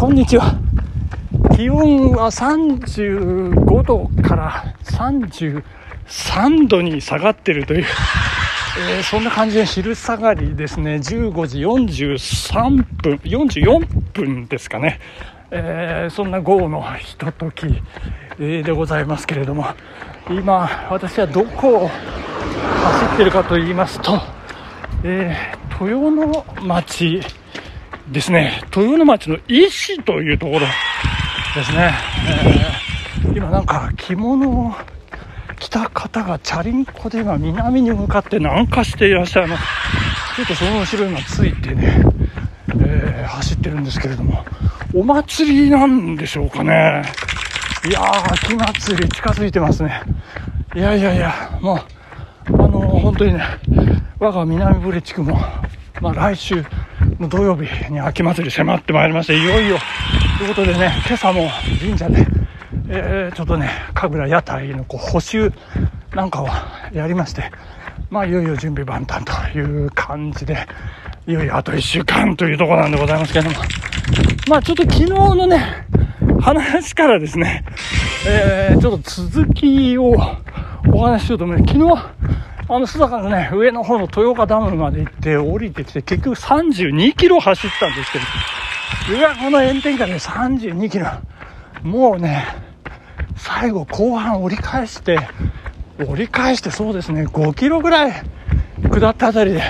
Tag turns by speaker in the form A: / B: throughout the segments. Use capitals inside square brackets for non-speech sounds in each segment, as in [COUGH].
A: こんにちは。気温は35度から33度に下がってるという、えー、そんな感じで昼下がりですね。15時43分、44分ですかね。えー、そんな午後のひととき、でございますけれども、今、私はどこを走ってるかと言いますと、えー、豊野町ですね、豊野町の医師というところですね、えー、今なんか着物を着た方がチャリンコで今南に向かって南下していらっしゃいます。ちょっとその後ろ今ついてね、えー、走ってるんですけれども、お祭りなんでしょうかね。いやー、秋祭り近づいてますね。いやいやいや、もう、あのー、本当にね、我が南ブレ地区も、まあ、来週土曜日に秋祭り迫ってまいりまして、いよいよ、ということでね、今朝も神社で、えー、ちょっとね、神楽屋台のこう補修なんかをやりまして、まあ、いよいよ準備万端という感じで、いよいよあと1週間というところなんでございますけれども、まあ、ちょっと昨日のね、話からですね、えー、ちょっと続きをお話ししようと思います。昨日、あの、須坂のね、上の方の豊岡ダムまで行って降りてきて、結局32キロ走ったんですけど、うわ、この炎天下で32キロ。もうね、最後後半折り返して、折り返してそうですね、5キロぐらい下ったあたりで、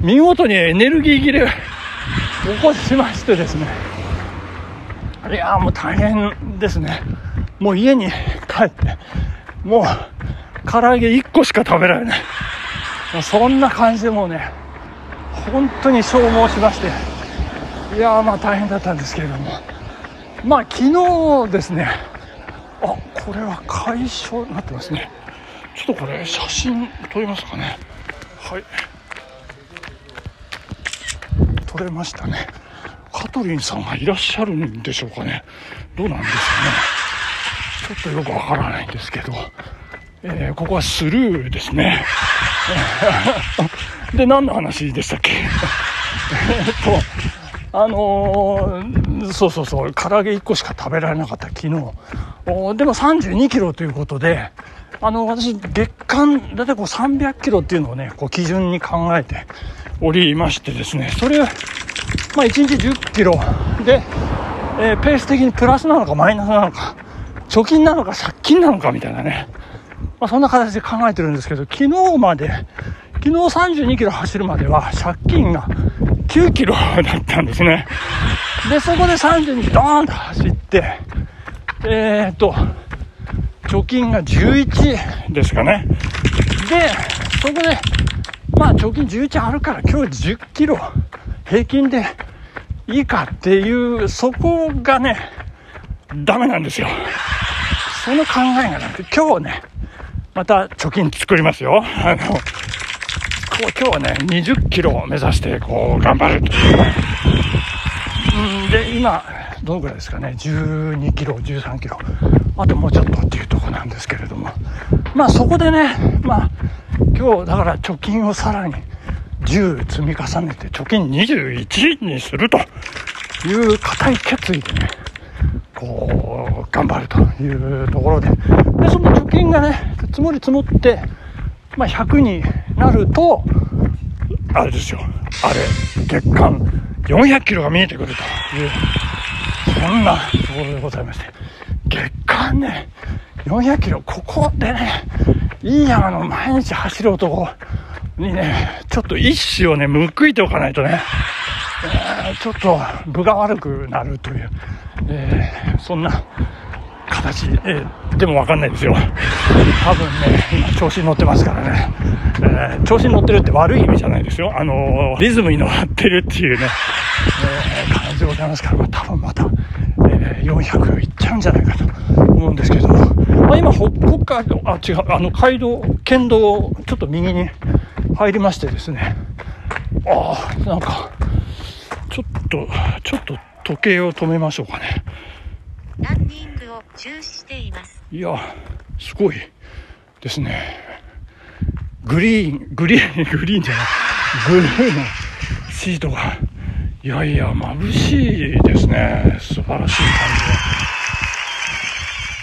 A: 見事にエネルギー切れを起こしましてですね、いやもう大変ですね。もう家に帰って、もう、唐揚げ1個しか食べられない。もうそんな感じでもうね、本当に消耗しまして、いやまあ大変だったんですけれども、まあ昨日ですね、あ、これは解消になってますね。ちょっとこれ写真撮りますかね。はい。撮れましたね。カトリンさんがいらっしゃるんでしょうかね。どうなんですかね。ちょっとよくわからないんですけど、えー、ここはスルーですね。[LAUGHS] で、何の話でしたっけ？え [LAUGHS] っと、あのー、そうそうそう、唐揚げ1個しか食べられなかった昨日。おでも32キロということで、あの、私、月間、だいたいこう300キロっていうのをね、こう基準に考えておりましてですね、それ、まあ1日10キロで、えー、ペース的にプラスなのかマイナスなのか、貯金なのか借金なのかみたいなね、まあ、そんな形で考えてるんですけど、昨日まで、昨日32キロ走るまでは借金が9キロだったんですね。で、そこで32キロドーンと走って、えー、っと、貯金が11ですかね。で、そこで、まあ貯金11あるから今日10キロ平均でいいかっていう、そこがね、ダメなんですよ。その考えがなくて、今日ね、また貯金作りますよ。あの、今日はね、20キロを目指して、こう、頑張るという。んで、今、どのぐらいですかね、12キロ、13キロ、あともうちょっとっていうとこなんですけれども、まあそこでね、まあ、今日だから貯金をさらに10積み重ねて貯金21にするという固い決意でね、こう、頑張るというところで、で、その貯金がね、積もり積もって、まあ、100になると、あれですよ、あれ、月間400キロが見えてくるという、そんなところでございまして、月間ね、400キロ、ここでね、いい山の毎日走る男にね、ちょっと一種をね、報いておかないとね、えー、ちょっと分が悪くなるという、えー、そんな形、え、でもわかんないですよ。多分ね、今調子に乗ってますからね、えー、調子に乗ってるって悪い意味じゃないですよ。あのリズムに乗ってるっていうね、え感じでございますから、多分また、え400いっちゃうんじゃないかと思うんですけど、まあ、今、北海道、あ、違う、あの、街道、県道、ちょっと右に入りましてですね、ああ、なんか、ちょっと、ちょっと時計を止めましょうかね。
B: 中止しています。
A: いや、すごいですね。グリーン、グリーン、[LAUGHS] グリーンじゃない、ブルーのシートがいやいや、眩しいですね。素晴らしい感じは。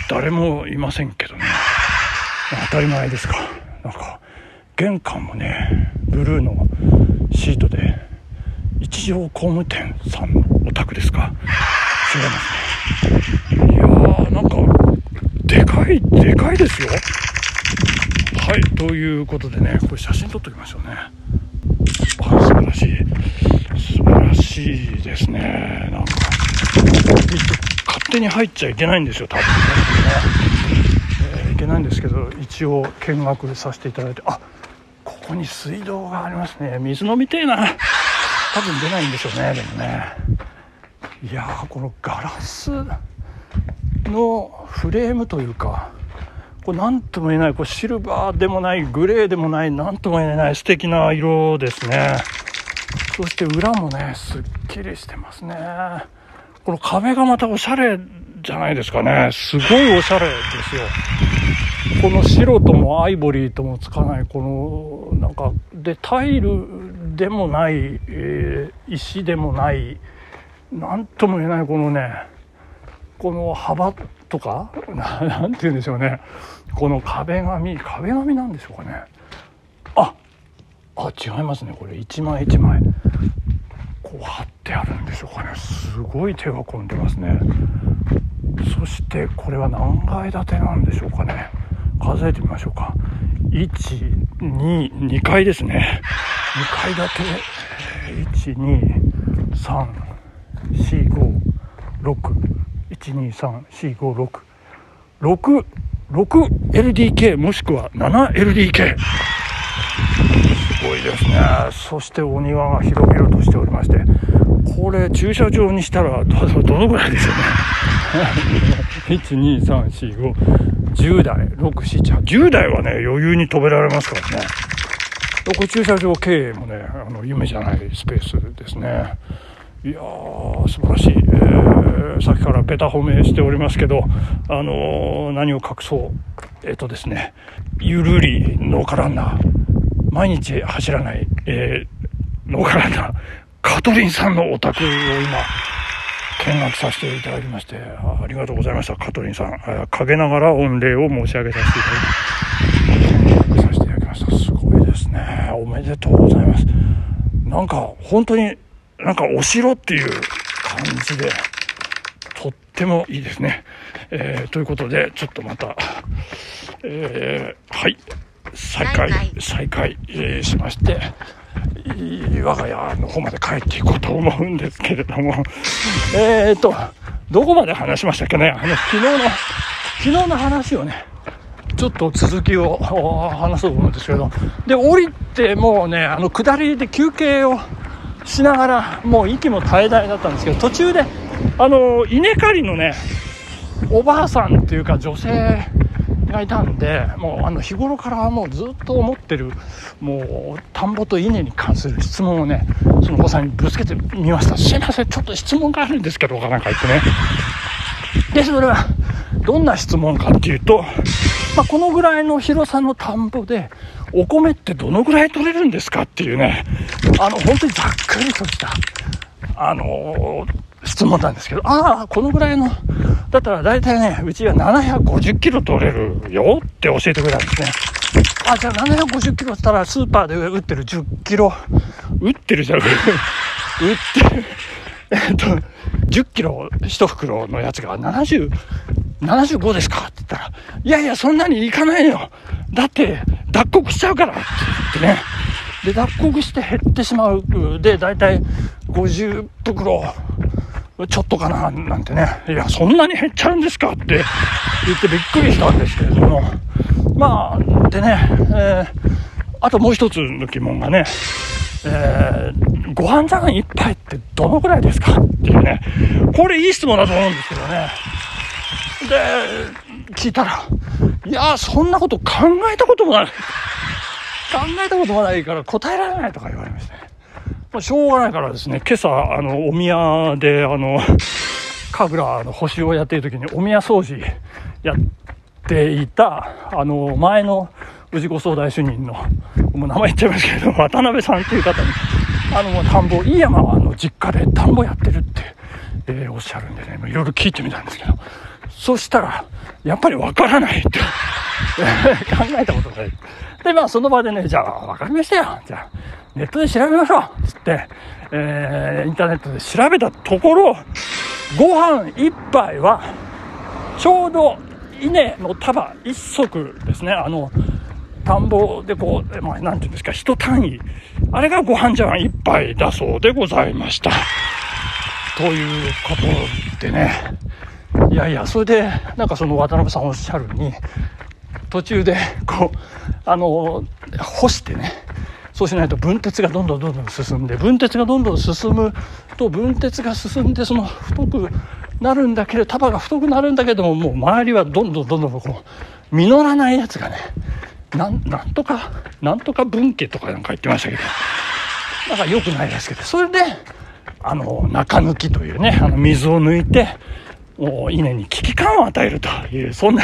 A: 誰もいませんけどね。当たり前ですか。なんか、玄関もね、ブルーのシートで、一条工務店さんのお宅ですか。違いますね。か、い、でかいですよ。はい、ということでね、これ写真撮っておきましょうね。あ素晴らしい。素晴らしいですね。なんか、勝手に入っちゃいけないんですよ、多分ね。えーいけないんですけど、一応見学させていただいて、あここに水道がありますね。水飲みてえな。多分出ないんでしょうね、でもね。いや、このガラスのフレームというか、これ何とも言えない、これシルバーでもない、グレーでもない、何とも言えない素敵な色ですね。そして裏もね、すっきりしてますね。この壁がまたおしゃれじゃないですかね。すごいおしゃれですよ。この白ともアイボリーともつかない、この、なんか、で、タイルでもない、えー石でもない、なんとも言えない、このね、この幅とか、な [LAUGHS] なんて言うんでしょうね。この壁紙、壁紙なんでしょうかね。ああ、違いますね。これ一枚一枚。こう貼ってあるんでしょうかね。すごい手が込んでますね。そしてこれは何階建てなんでしょうかね。数えてみましょうか。1、2、2階ですね。2階建て。1、2、3、4、5、6。1、2、3、4、5、6。6、6LDK もしくは 7LDK。すごいですね。そしてお庭が広々としておりまして、これ駐車場にしたらどのぐらいでしょうね？1、[LAUGHS] 2、3、4、5、10台、6、7、8、10台はね、余裕に止められますからね。これ駐車場経営もね、あの、夢じゃないスペースですね。いやー、素晴らしい。えー、さっきからベタ褒めしておりますけど、あのー何を隠そう。えっ、とですね、ゆるり農家ランナー、毎日走らない、えー、農家ランナー、カトリンさんのお宅を今、見学させていただきまして、ありがとうございました、カトリンさん。陰ながら御礼を申し上げさせていただき見学させていただきました。すごいですね。おめでとうございます。なんか、本当に、なんかお城っていう感じで、とってもいいですね。えーということで、ちょっとまた、えーはい、再開
B: 再、開
A: えーしまして、い我が家の方まで帰っていこうと思うんですけれども、[LAUGHS] えーと、どこまで話しましたっけね？あの、昨日の、昨日の話をね、ちょっと続きをお話そうと思うんですけど、で、降りてもうね、あの、下りで休憩をしながら、もう息も絶え絶えだったんですけど、途中で、あの、稲刈りのね、おばあさんっていうか女性がいたんで、もうあの日頃からもうずっと思ってる、もう田んぼと稲に関する質問をね、そのおばさんにぶつけてみました。すいません、ちょっと質問があるんですけど、かなんか言ってね。で、それは、どんな質問かっていうと、まあ、このぐらいの広さの田んぼで、お米ってどのぐらい取れるんですかっていうね、あの、本当にざっくりとした、あの質問なんですけど、ああ、このぐらいの、だったら大体ね、うちは750キロ取れるよって教えてくれたんですね。あ、じゃあ750キロったらスーパーで売ってる10キロ、売ってるじゃん、[LAUGHS] 売ってる、えっと、10キロ1袋のやつが70、75ですかって言ったら、いやいや、そんなにいかないよ。だって、脱穀しちゃうからって言ってね。で、脱穀して減ってしまう。で、だいたい50袋、ちょっとかな、なんてね。いや、そんなに減っちゃうんですかって言ってびっくりしたんですけれども。まあ、でね、えーあともう一つの疑問がね、えーご飯茶碗一杯ってどのくらいですかっていうね。これいい質問だと思うんですけどね。で、聞いたら、いや、そんなこと考えたこともない。考えたこともないから答えられないとか言われまして。まあ、しょうがないからですね、今朝、あの、お宮で、あの、神楽の星をやっている時にお宮掃除やっていた、あの、前の氏子総大主任の、もう名前言っちゃいますけど、渡辺さんっていう方にあの、田んぼ、飯山はあの実家で田んぼやってるって、えー、おっしゃるんでね、いろいろ聞いてみたんですけど、そしたら、やっぱりわからないって [LAUGHS] 考えたことない。で、まあその場でね、じゃあわかりましたよ。じゃあネットで調べましょう。つって、えー、インターネットで調べたところ、ご飯一杯は、ちょうど稲の束一足ですね。あの、田んぼでこう、まあ、なんていうんですか、一単位。あれがご飯茶碗一杯だそうでございました。ということでね。いやいや、それで、なんかその渡辺さんおっしゃるに、途中で、こう、あの、干してね、そうしないと分鉄がどんどんどんどん進んで、分鉄がどんどん進むと、分鉄が進んで、その太くなるんだけど、束が太くなるんだけども、もう周りはどんどんどんどんこう、実らないやつがね、なんなんとかなんとか分家とかなんか言ってましたけどなんか良くないですけどそれであの中抜きというねあの水を抜いて稲に危機感を与えるというそんな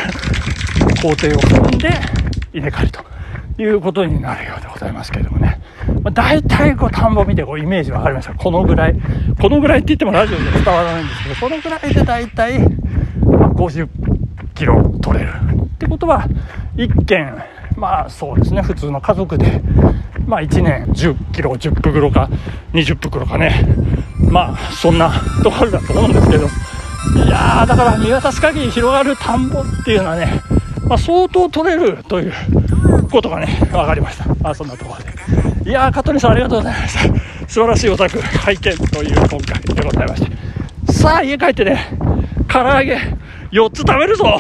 A: 工程を踏んで稲刈りということになるようでございますけれどもね、まあ、大体こう田んぼ見てこうイメージ分かりましたこのぐらいこのぐらいって言ってもラジオで伝わらないんですけどこのぐらいで大体50キロ取れるってことは1軒まあそうですね。普通の家族でまあ1年10キロ10袋か20袋かね。まあそんなところだと思うんですけど。いやーだから見渡す限り広がる田んぼっていうのはね、まあ、相当取れるということがね分かりました。まあそんなところで。いやー香取さんありがとうございました。素晴らしいお宅拝見という今回でございまして。さあ家帰ってね唐揚げ4つ食べるぞ。